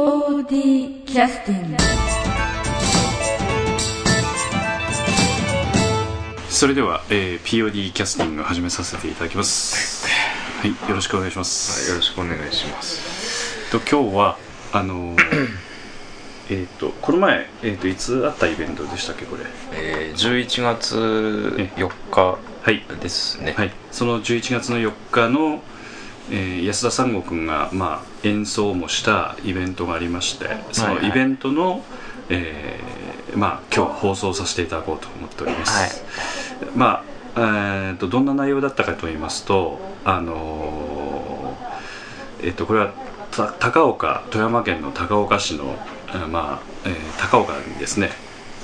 POD キャスティングそれでは、えー POD キャスティング始めさせていただきます。はいよろしくお願いします、よろしくお願いします。と今日はあのー えっとこの前、えー、といつあったイベントでしたっけこれ？えー、11月4日はい。ですね。はい、その11月の4日の、えー安田三悟君が、まあ、演奏もしたイベントがありましてそのイベントの、えーまあ、今日放送させていただこうと思っております、まあえー、とどんな内容だったかと言いますとあのーえっとこれはた高岡富山県の高岡市の、えーまあえー高岡にですね、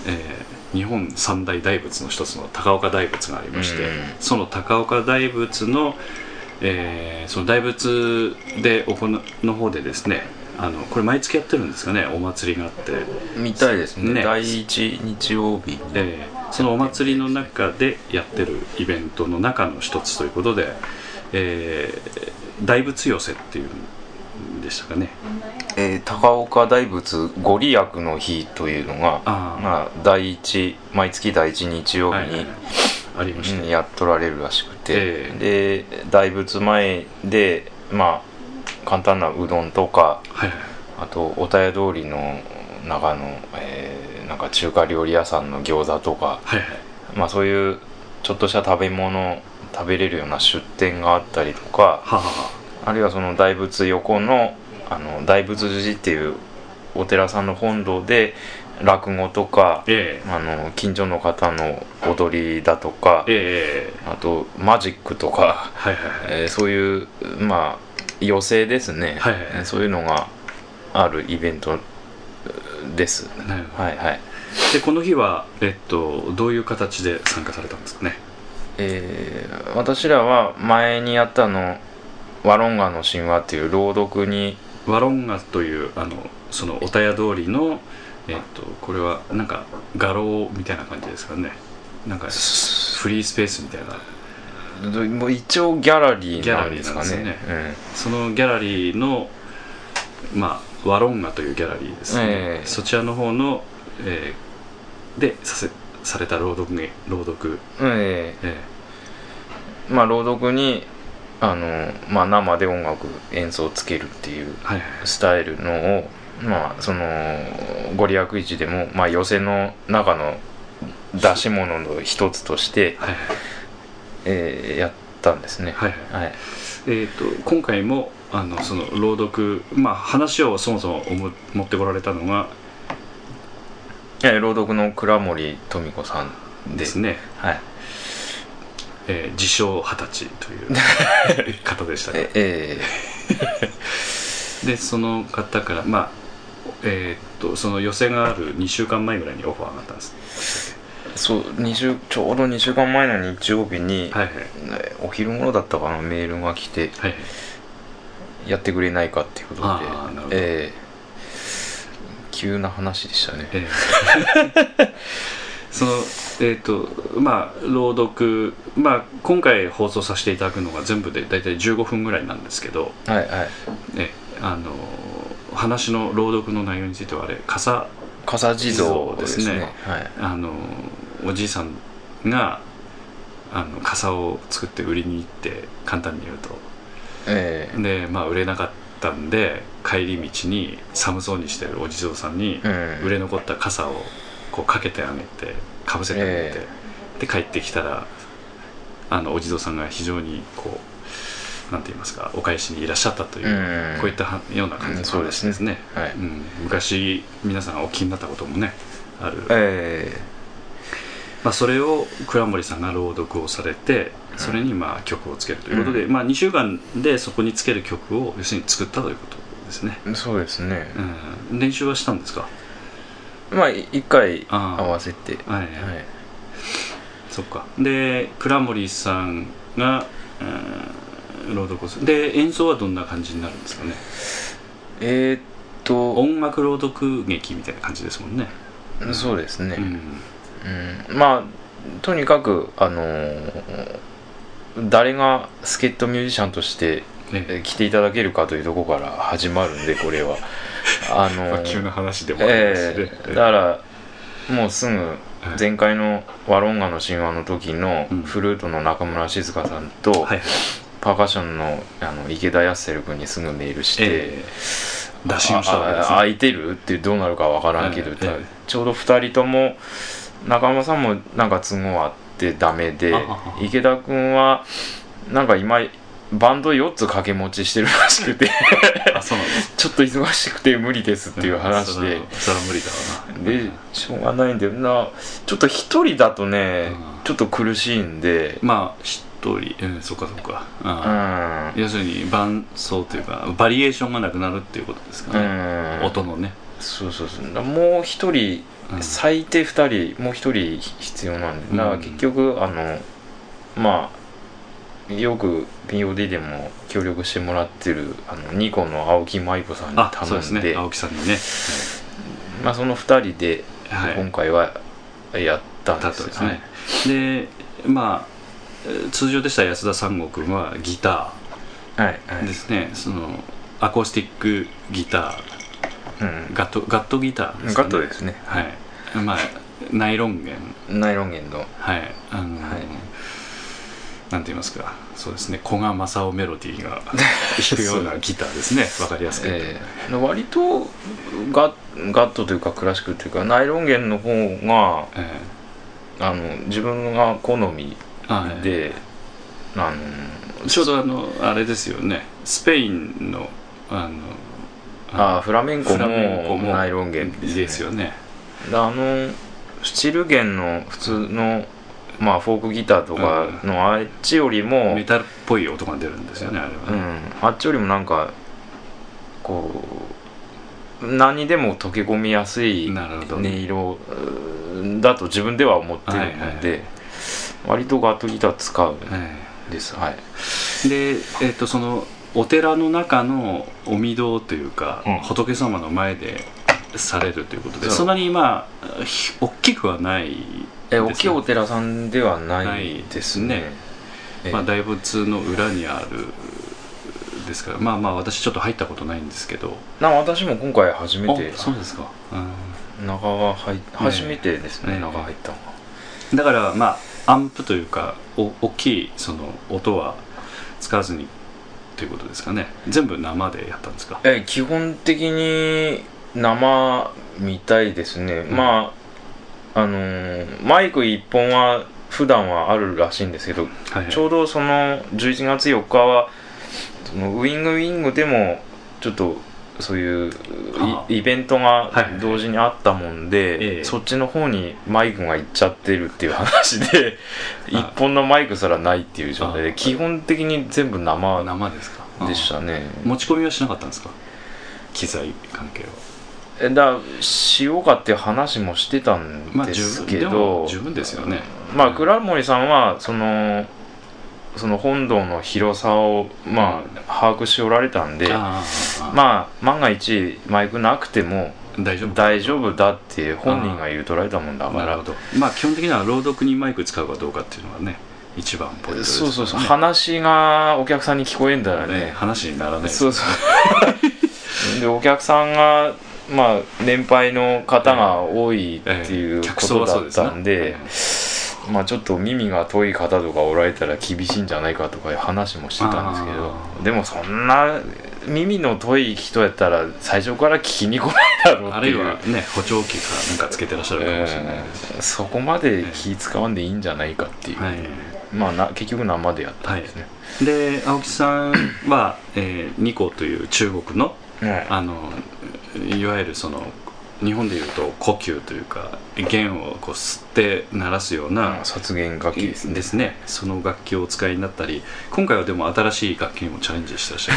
えー日本三大大仏の一つの高岡大仏がありまして、うん。その高岡大仏の、えーその大仏で行うの方でですねあのこれ毎月やってるんですかねお祭りがあって、みたいですね。ね。第一日曜日に。えーそのお祭りの中でやってるイベントの中の一つということで、えー大仏寄せっていうんでしたかね。えー高岡大仏ご利益の日というのが、まあ、第一、毎月第一日曜日に、ありました、うんやっとられるらしくて、えで、大仏前で、まあ、簡単なうどんとか、はいはい。あと、おたや通りの中の、えーなんか中華料理屋さんの餃子とか、はいはい。まあそういうちょっとした食べ物食べれるような出店があったりとかあるいはその大仏横のあの大仏寺っていうお寺さんの本堂で落語とかあ、え。あの近所の方の踊りだとかえええあとマジックとか、はいはいはい。えーそういうまあ寄席ですね、はいはいはい。そういうのがあるイベントです。はいはい。でこの日は、えっと、どういう形で参加されたんですかね？えー私らは前にやったの「ワロンガの神話」っていう朗読にワロンガというあのそのおたや通りの、えっと、これはなんか画廊みたいな感じですかね。なんかフリースペースみたいな。もう一応ギャラリーなんですかね。ギャラリーなんそのギャラリーのまあワロンガというギャラリーですね、ええ。そちらの方の、えーでさせされた朗読に朗読、うんええ。ーまあ朗読にあの、まあ、生で音楽演奏をつけるっていうーはいはい。スタイルのをまあそのご利益市でも、まあ、寄席の中の出し物の一つとして、はいはい。えーやったんですね。はいはい。はい。えー、と今回もあのその朗読まあ話をそもそもおも持ってこられたのがえー朗読の倉森富子さんで。ですね、はい。えー自称二十歳という 方でしたね。ええ でその方からまあえーっとその寄せがある2週間前ぐらいにオファーがあったんです。そう2週ちょうど2週間前の日曜日に、はいはい。ねお昼頃だったかなメールが来てはいはい。やってくれないかっていうことでええ。急な話でしたね。ええ。そのえーっとまあ朗読まあ今回放送させていただくのが全部で大体15分ぐらいなんですけどはいはい。えあの話の朗読の内容についてはあれ笠笠地蔵ですね。ね。はい。あのおじいさんがあの傘を作って売りに行って簡単に言うと。ええ。でまあ売れなかったんで帰り道に寒そうにしてるお地蔵さんにうん売れ残った傘をこうかけてあげてかぶせてあげて、え。で帰ってきたらあのお地蔵さんが非常にこうなんて言いますかお返しにいらっしゃったという、うん。こういったはような感じのそうですね。話ですね、はい。うん、昔皆さんがお聞きになったこともねある、えまあ、それを倉森さんが朗読をされてそれにまあ曲をつけるということで、まあ、2週間でそこにつける曲を要するに作ったということですね、えそうですね。うん、練習はしたんですか？まあい一回あー合わせて。はい、はい。そっか。で倉森さんが、うん朗読をする。で演奏はどんな感じになるんですかね？えーっと。音楽朗読劇みたいな感じですもんね、そうですね。うん。うん。まあとにかくあのー誰が助っ人ミュージシャンとして来ていただけるかというところから始まるんでこれは。あのまあ急な話でもありますしね。ええだからもうすぐ前回のワロンガの神話の時のうん。フルートの中村静香さんと、はいパーカッションのあの池田康輝君にすぐメールして、ええ。打診をしたわけですねあ空いてるってどうなるかわからんけど、ええ。ええちょうど2人とも中村さんもなんか都合あってダメで池田君はなんか今バンド4つ掛け持ちしてるらしくて ちょっと忙しくて無理ですっていう話で、それはそれは無理だわな。でしょうがないんだよな。ちょっと一人だとね、うん。ちょっと苦しいんで。まあ一人うんそっかそっか。うあ。ん。要するに伴奏というかバリエーションがなくなるっていうことですかうね、ん。音のね。そうそうそう。もう一人、うん。最低2人もう一人必要なんでだからうん結局あのまあよく POD でも協力してもらってるあのニコの青木舞子さんにあそうです頼んでね。青木さんにね。まあ、その2人ではい。今回はやったんだですよとですね、でまあえー通常でしたら安田三郷君はギタはいはい、ーですね。そのアコースティックギタうん。ーガットガットギターですか、ね、ガットですね。はい。まあナイロン弦。ナイロン弦の。はい。あのーはい。なんて言いますか。そうですね。古賀正夫メロディーが 弾くようなギターですね。わかりやすくええ。割とガガットというかクラシックというかナイロン弦の方がえ。あの自分が好みで、あのちょうどあのあれですよね。スペインのあのあフラメンコももナイロン弦です,、よね。であのスチル弦の普通の、まあ、フォークギターとかのあっちよりも、メタルっぽい音が出るんですよねあれはね、うん、あっちよりもなんかこう何にでも溶け込みやすい音色うんだと自分では思ってるので、割とガットギター使うえです。はい。えでえっとそのお寺の中のお御堂というか、うん。仏様の前でされるということでそんなにまあひ大きくはないえ大きいお寺さんではないですね。まあ、大仏の裏にあるですからまあまあ私ちょっと入ったことないんですけど。な私も今回初めて。あそうですか、うん。中が入っ初めてですねええ中入ったのが。だからまあアンプというかお大きいその音は使わずにということですかね。全部生でやったんですか？え基本的に生みたいですね、ん。まああのーマイク1本は普段はあるらしいんですけど、はいはい。ちょうどその11月4日はそのウィングウィングでもちょっとそういうあ。イイベントがはいはい同時にあったもんで、ええ。そっちの方にマイクが行っちゃってるっていう話であ。一本のマイクすらないっていう状態あ。で基本的に全部生生ですか？でしたね。持ち込みはしなかったんですか？機材関係はえだしようかっていう話もしてたんまあです十分でけど、も十分ですよね。まあ倉森さんはそのその本堂の広さをまあ把握しておられたんでまあ万が一マイクなくても大丈夫。大丈夫だって本人が言うとられたもんだから。なるほど。まあ基本的には朗読にマイク使うかどうかっていうのはね一番ポイントですねそうそうそう。話がお客さんに聞こえんだよね。ね話にならない。そうそう。でお客さんがまあ年配の方が多いっていうええことだったんで,、客まあちょっと耳が遠い方とかおられたら厳しいんじゃないかとかいう話もしてたんですけどあでもそんな耳の遠い人やったら最初から聞きに来ないだろうあっていう。るいはね補聴器かなんかつけてらっしゃるかもしれない。です、えーそこまで気使わんでいいんじゃないかっていう、はい。まあな結局生でやったんですね、で青木さんは、えーニコという中国のはい。あのいわゆるその日本でいうと呼吸というか弦をこう吸って鳴らすような、殺弦楽器ですね。ですね。その楽器をお使いになったり今回はでも新しい楽器にもチャレンジしてらっし。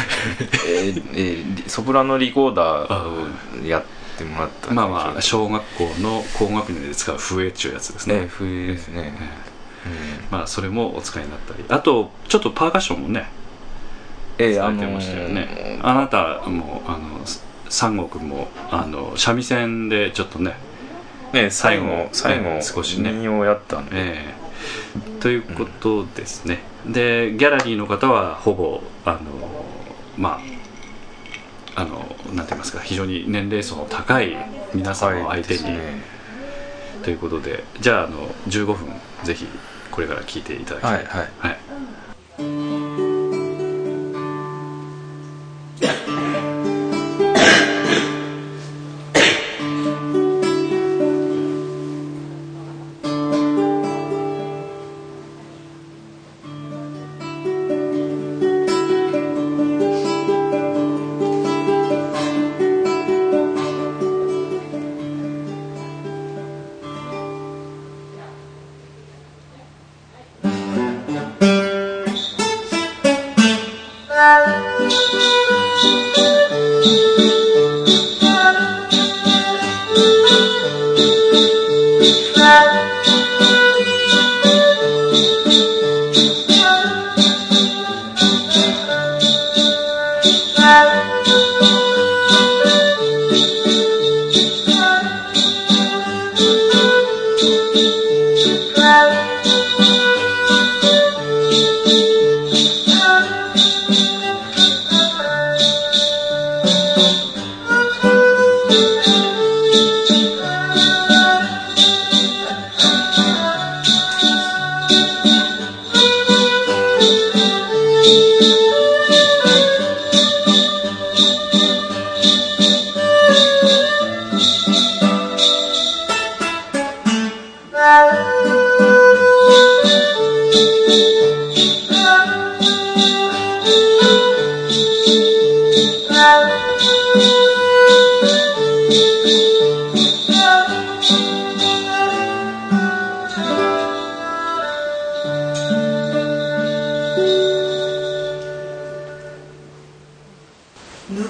えーえーリソプラノリコーダーをやってもらったまあまあ小学校の高学年で使う笛っていうやつですね、ね冬ですね、まあそれもお使いになったり。あとちょっとパーカッションもねえされてましたよね、あなたもあの三国もあの三味線でちょっとねね最後最後少しね。民謡やったんで、ええ。ということですね、でギャラリーの方はほぼあのまああのなんて言いますか非常に年齢層の高い皆さんを相手に、ね、ということでじゃああの15分ぜひこれから聞いていただきたい、はいはい。はい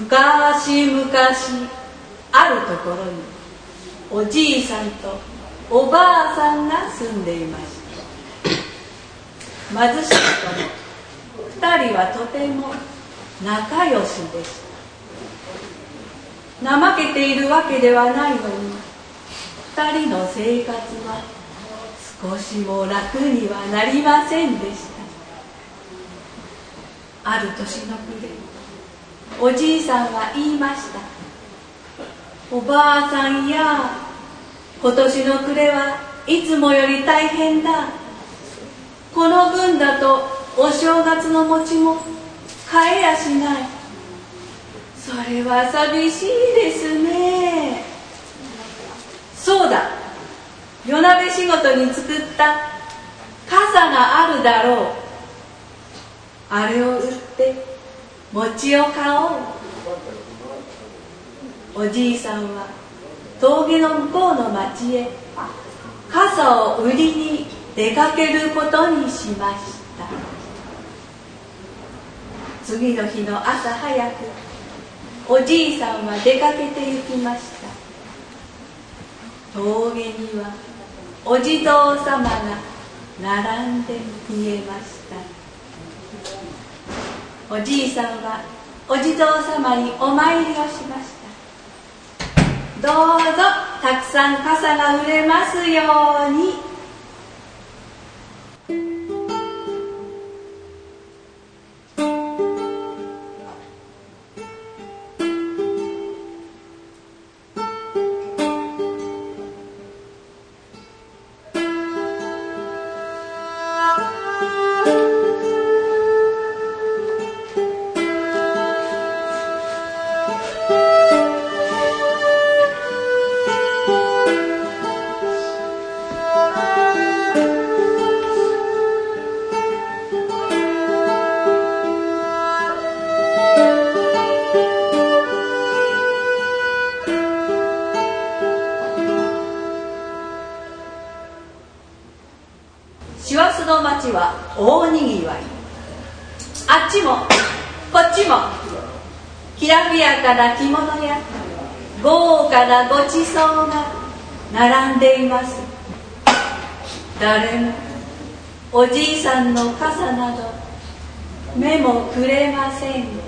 昔々あるところにおじいさんとおばあさんが住んでいました。貧しい子の二人はとても仲良しでした。怠けているわけではないのに二人の生活は少しも楽にはなりませんでした。ある年の暮れおじいさんは言いました。おばあさんや今年の暮れはいつもより大変だ。この分だとお正月の餅も買えやしない。それは寂しいですね。そうだ。夜鍋仕事に作った傘があるだろう。あれを売って餅を買おう。おじいさんは峠の向こうの町へ傘を売りに出かけることにしました。次の日の朝早くおじいさんは出かけて行きました。峠にはお地蔵様が並んで見えました。おじいさんはお地蔵様にお参りをしました。どうぞたくさん傘が売れますように。並んでいます。誰もおじいさんの傘など目もくれません。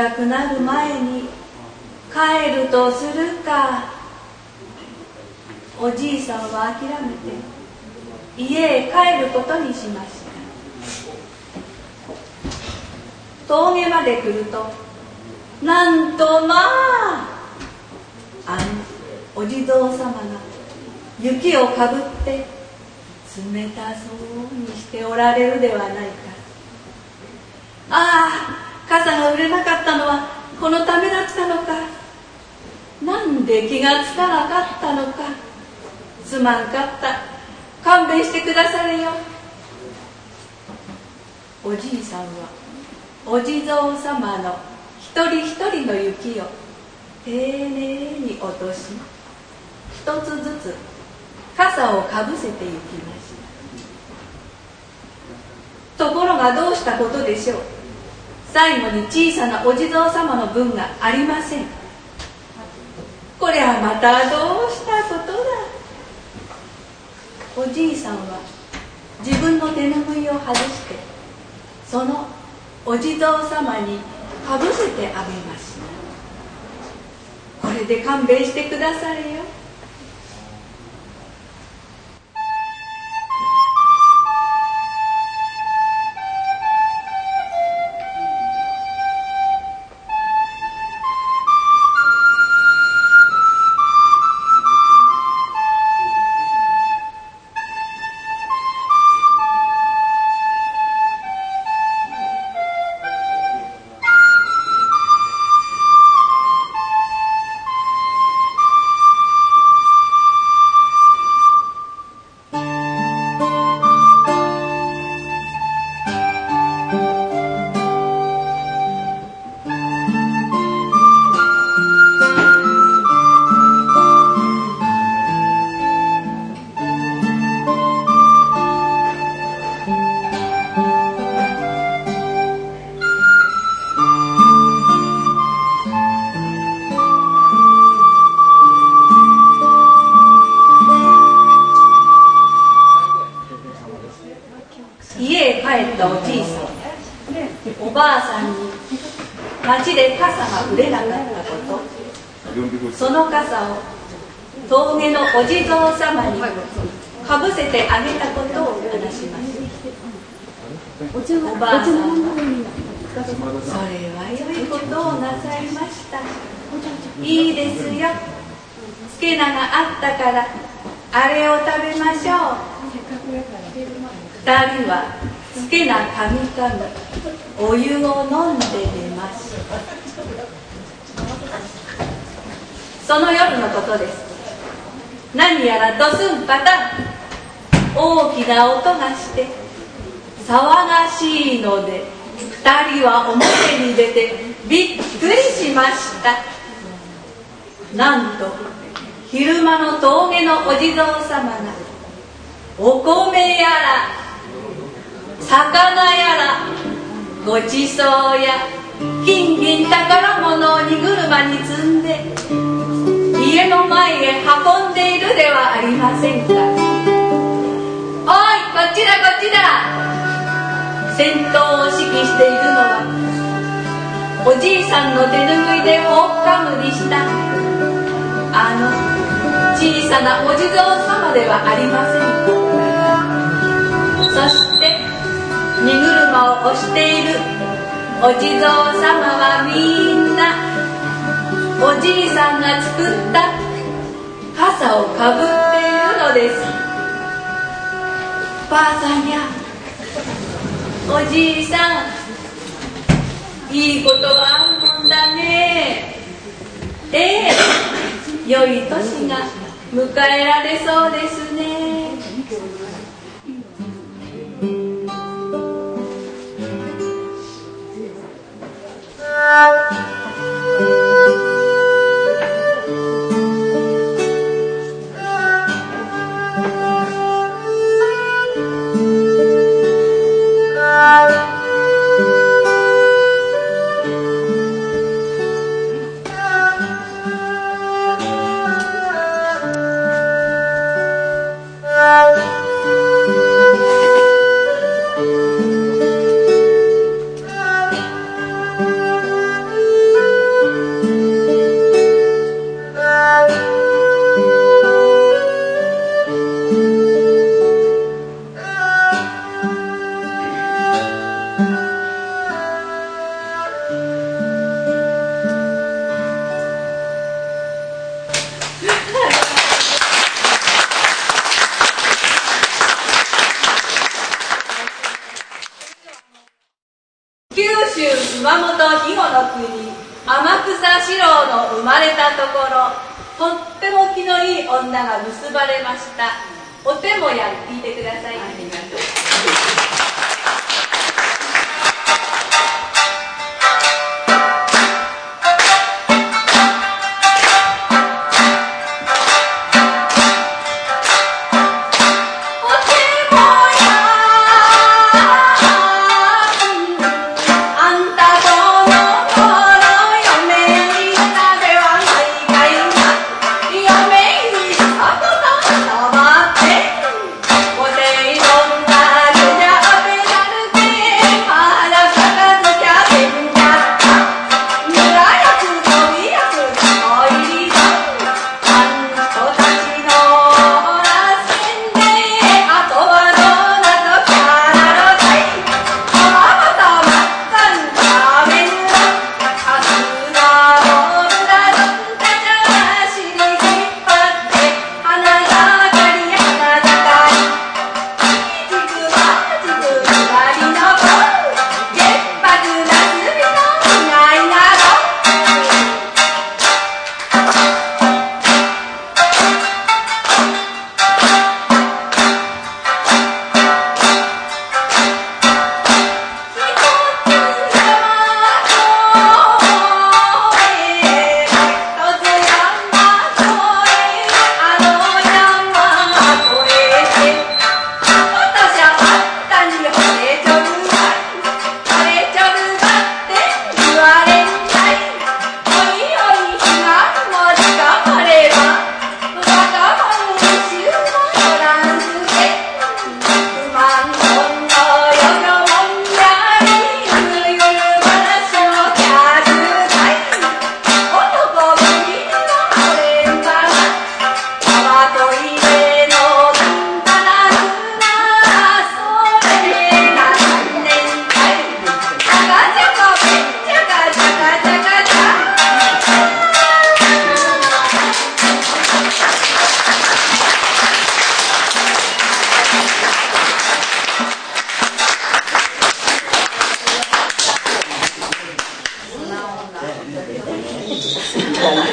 暗くなる前に帰るとするかおじいさんは諦めて家へ帰ることにしました。峠まで来るとなんとまああのお地蔵様が雪をかぶって冷たそうにしておられるではないか。ああ傘が売れなかったのはこのためだったのか。なんで気がつかなかったのか。すまんかった。勘弁してくだされよ。おじいさんはお地蔵様の一人一人の雪を丁寧に落とし一つずつ傘をかぶせていきましたところがどうしたことでしょう。最後に小さなお地蔵様の分がありません。これはまたどうしたことだ？おじいさんは自分の手ぬぐいを外してそのお地蔵様にかぶせてあげました。これで勘弁してくだされよ。あったからあれを食べましょう。二人はつけ菜かみかみお湯を飲んで寝ましたその夜のことです。何やらドスンパタン。大きな音がして騒がしいので2人は表に出てびっくりしました。なんと昼間の峠のお地蔵様がお米やら魚やらごちそうや金銀宝物を荷車に積んで家の前へ運んでいるではありませんか。おいこっちだこっちだ。先頭を指揮しているのはおじいさんの手ぬぐいでほっかむりした。あの小さなお地蔵様ではありませんそして荷車を押しているお地蔵様はみんなおじいさんが作った傘をかぶっているのです。ばあさんやおじいさんいいことはあるもんだね。ええ良い年が。迎えられそうですね。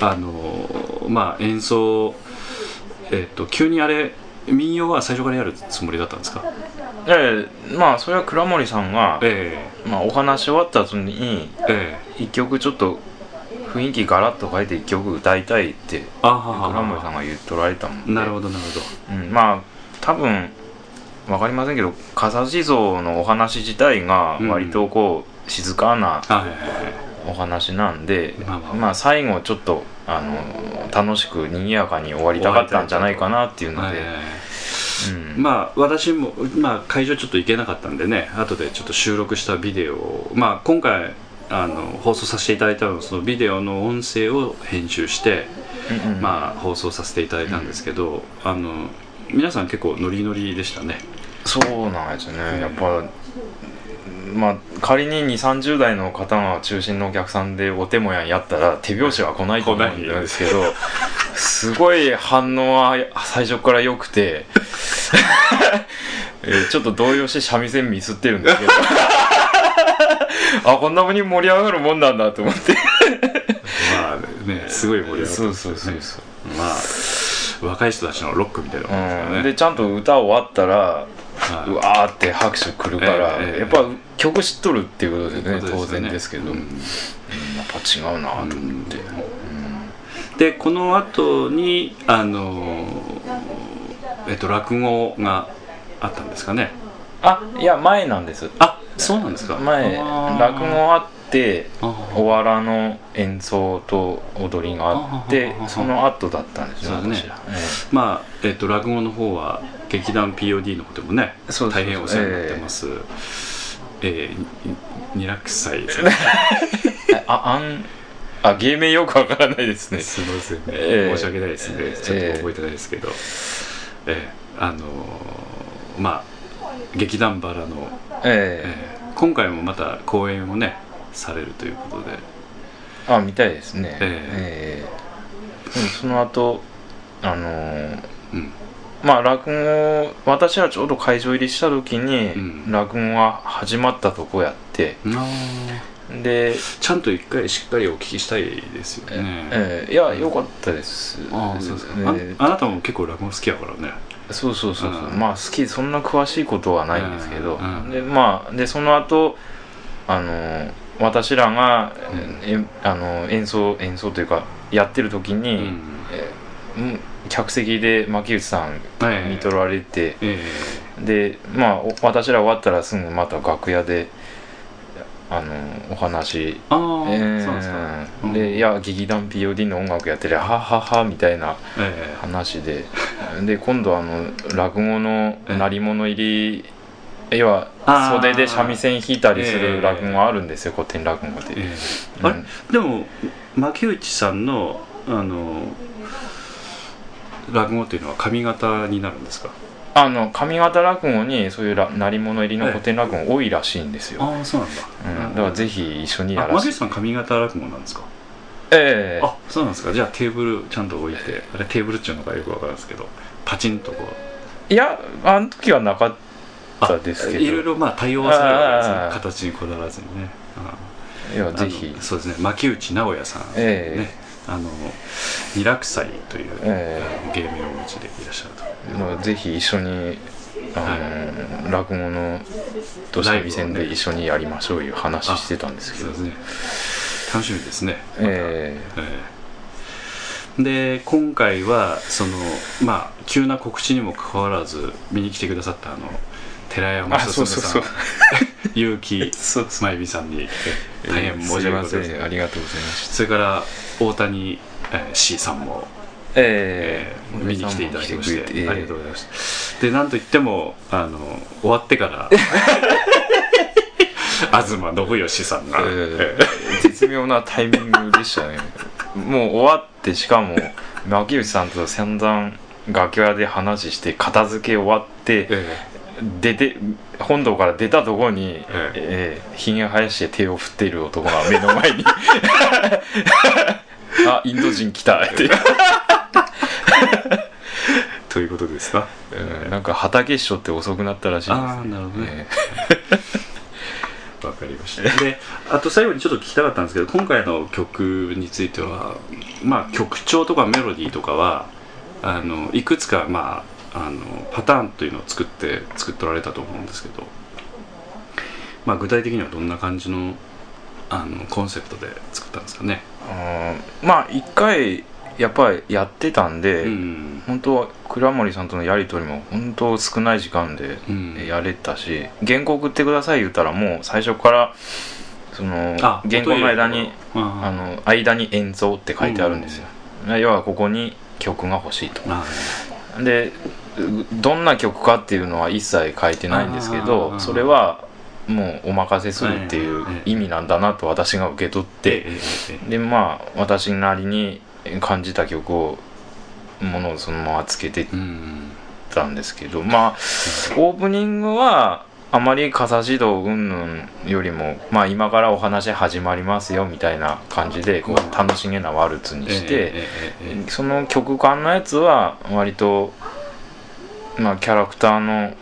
あの、まあ、演奏、えーと、急にあれ民謡は最初からやるつもりだったんですか？ええまあそれは倉森さんが、えー、まあ、お話終わった後に、えー、一曲ちょっと雰囲気ガラッと変えて一曲歌いたいって倉森さんが言っとられたもんで。なるほどなるほど、うん、まあ多分分かりませんけど笠地蔵のお話自体が割とこう、静かな、お話なんで、まあ、まあ、最後ちょっとあの楽しく賑やかに終わりたかったんじゃないかなっていうので。うん、まあ私も、まあ、会場ちょっと行けなかったんでね後でちょっと収録したビデオを、まあ、今回あの放送させていただいたのそのビデオの音声を編集して、うんうん、まあ、放送させていただいたんですけど、うん、あの皆さん結構ノリノリでしたねそうなんですね。やっぱまあ、仮に2 3 0代の方が中心のお客さんでお手もやんやったら手拍子は来ないと思うんですけどすごい反応は最初から良くて えー、ちょっと動揺して三味線ミスってるんですけど あこんなに盛り上がるもんなんだと思って。まあねすごい盛り上がる、ね、そうそうそうそう。まあ若い人たちのロックみたいなもんですからね、うん、でちゃんと歌終わったらうわーって拍手くるから、えー、やっぱ曲知っとるっていうことでね、ね、当然ですけど、うん、やっぱ違うなと思って、うん、でこの後にあのえっと落語があったんですかね。あいや前なんです。あそうなんですか。前落語あっっておわらの演奏と踊りがあってその後だったんですよね。まあ、えーと、落語の方は劇団 POD の方でもね大変お世話になってます、えー、えー、二楽祭ああんあ芸名よくわからないですね。すみませんね、えー、申し訳ないですね、ちょっと覚えてないですけど。えー、あのー、まあ劇団バラの、えー、えー、今回もまた公演をねされるということで。あ見たいですね。ええー、その後あのー、うんまあ落語私はちょうど会場入りした時に、うん、落語が始まったとこやって、でちゃんと一回しっかりお聞きしたいですよね。ええー、いやよかったです。あそうですねあなたも結構落語好きやからね。そうそうそうそう、うん、まあ好きそんな詳しいことはないんですけど、うんうん、でまあでその後あの私らが、えあの演奏演奏というかやってる時に、うん。え客席で牧内さん見とられて、えー、でまあ私ら終わったらすぐまた楽屋であのお話。あ、えー、そうですか、うん、でいや劇団 POD の音楽やってりゃはははみたいな話で、え。ー、で。今度あの落語の鳴り物入り、要は袖で三味線弾いたりする落語あるんですよ、古典落語で、えー、あれ？でも牧内さんのあの落語っていうのは髪型になるんですか？あの上方落語にそういう鳴り物入りの古典落語多いらしいんですよ、ああそうなんだ、うん、だからぜひ一緒にやらせて。さん上方落語なんですか？ええ。ー、あそうなんですか。じゃあテーブルちゃんと置いてあれテーブルっていうのかよくわかるんですけどパチンとこう。いやあの時はなかったですけど。いろいろまあ対応はされるわけですね形にこだわらずにね。いやぜひ。そうですね。牧内直哉さんね、えーあの二楽祭という、えー、芸名をお持ちでいらっしゃると、まあ、ぜひ一緒にあの、はい、落語のと三味線で一緒にやりましょういう話してたんですけど、ね、楽しみですね、えー、えー、で今回はそのまあ急な告知にもかかわらず見に来てくださったあの寺山進さん結城真由美さんに大変申し訳ございません。ありがとうございますそれから大谷、えー、C さんもえー、見に来ていただきまして、えー、ありがとうございました。でなんといってもあの終わってから 東信義さんが、えー、絶妙なタイミングでしたね。もう終わってしかも牧内さんと散々楽屋で話して片付け終わって、えー、出て本堂から出たところに、えー、えー、ひげ生やして手を振っている男が目の前に。あインド人来た。って ということですか、うん、なんか畑師匠って遅くなったらしいです、ね、ああなるほどね、わかりました。であと最後にちょっと聞きたかったんですけど今回の曲についてはまあ曲調とかメロディーとかはあのいくつかまああのパターンというのを作って作っておられたと思うんですけど、まあ、具体的にはどんな感じのあのコンセプトで作ったんですかね？まあ一回やっぱりやってたんで、うん、本当は倉森さんとのやり取りも本当少ない時間でやれたし、うん、原稿送ってください言ったらもう最初からその原稿の間にあの間に演奏って書いてあるんですよ、うん、要はここに曲が欲しいとでどんな曲かっていうのは一切書いてないんですけどそれはもうお任せするっていう意味なんだなと私が受け取ってでまあ私なりに感じた曲をものをそのままつけてたんですけどまあオープニングはあまり傘指導云々よりも、まあ、今からお話始まりますよみたいな感じでこう楽しげなワルツにしてその曲間のやつは割と、まあ、キャラクターの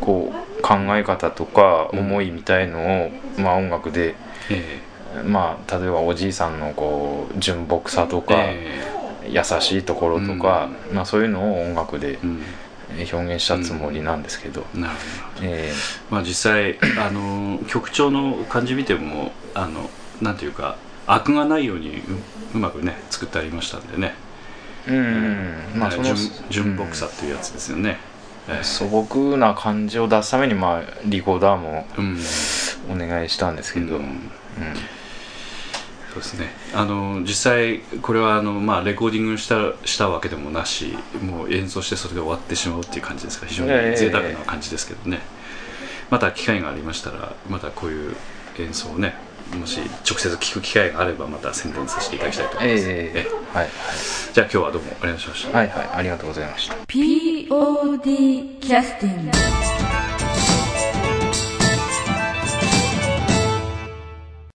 こう考え方とか思いみたいのを、まあ、音楽で、えー、まあ、例えばおじいさんのこう純朴さとか、えー、優しいところとか、うん、まあ、そういうのを音楽で表現したつもりなんですけど、うん、なるほど、えー、まあ、実際あの曲調の感じ見てもあのなんていうかアクがないようにうまくね作ってありましたんでね。うん、まあ、その純朴さっていうやつですよね、素朴な感じを出すためにまあリコーダーもお願いしたんですけど、うん、そうですね。あの実際これはあの、まあ、レコーディングしたしたわけでもなしもう演奏してそれで終わってしまうっていう感じですか。ら非常に贅沢な感じですけどね、また機会がありましたらまたこういう演奏をねもし直接聞く機会があればまた宣伝させていただきたいと思います、えー、はい、はい、じゃあ今日はどうもありがとうございました。はいはい。ありがとうございました。POD キャスティング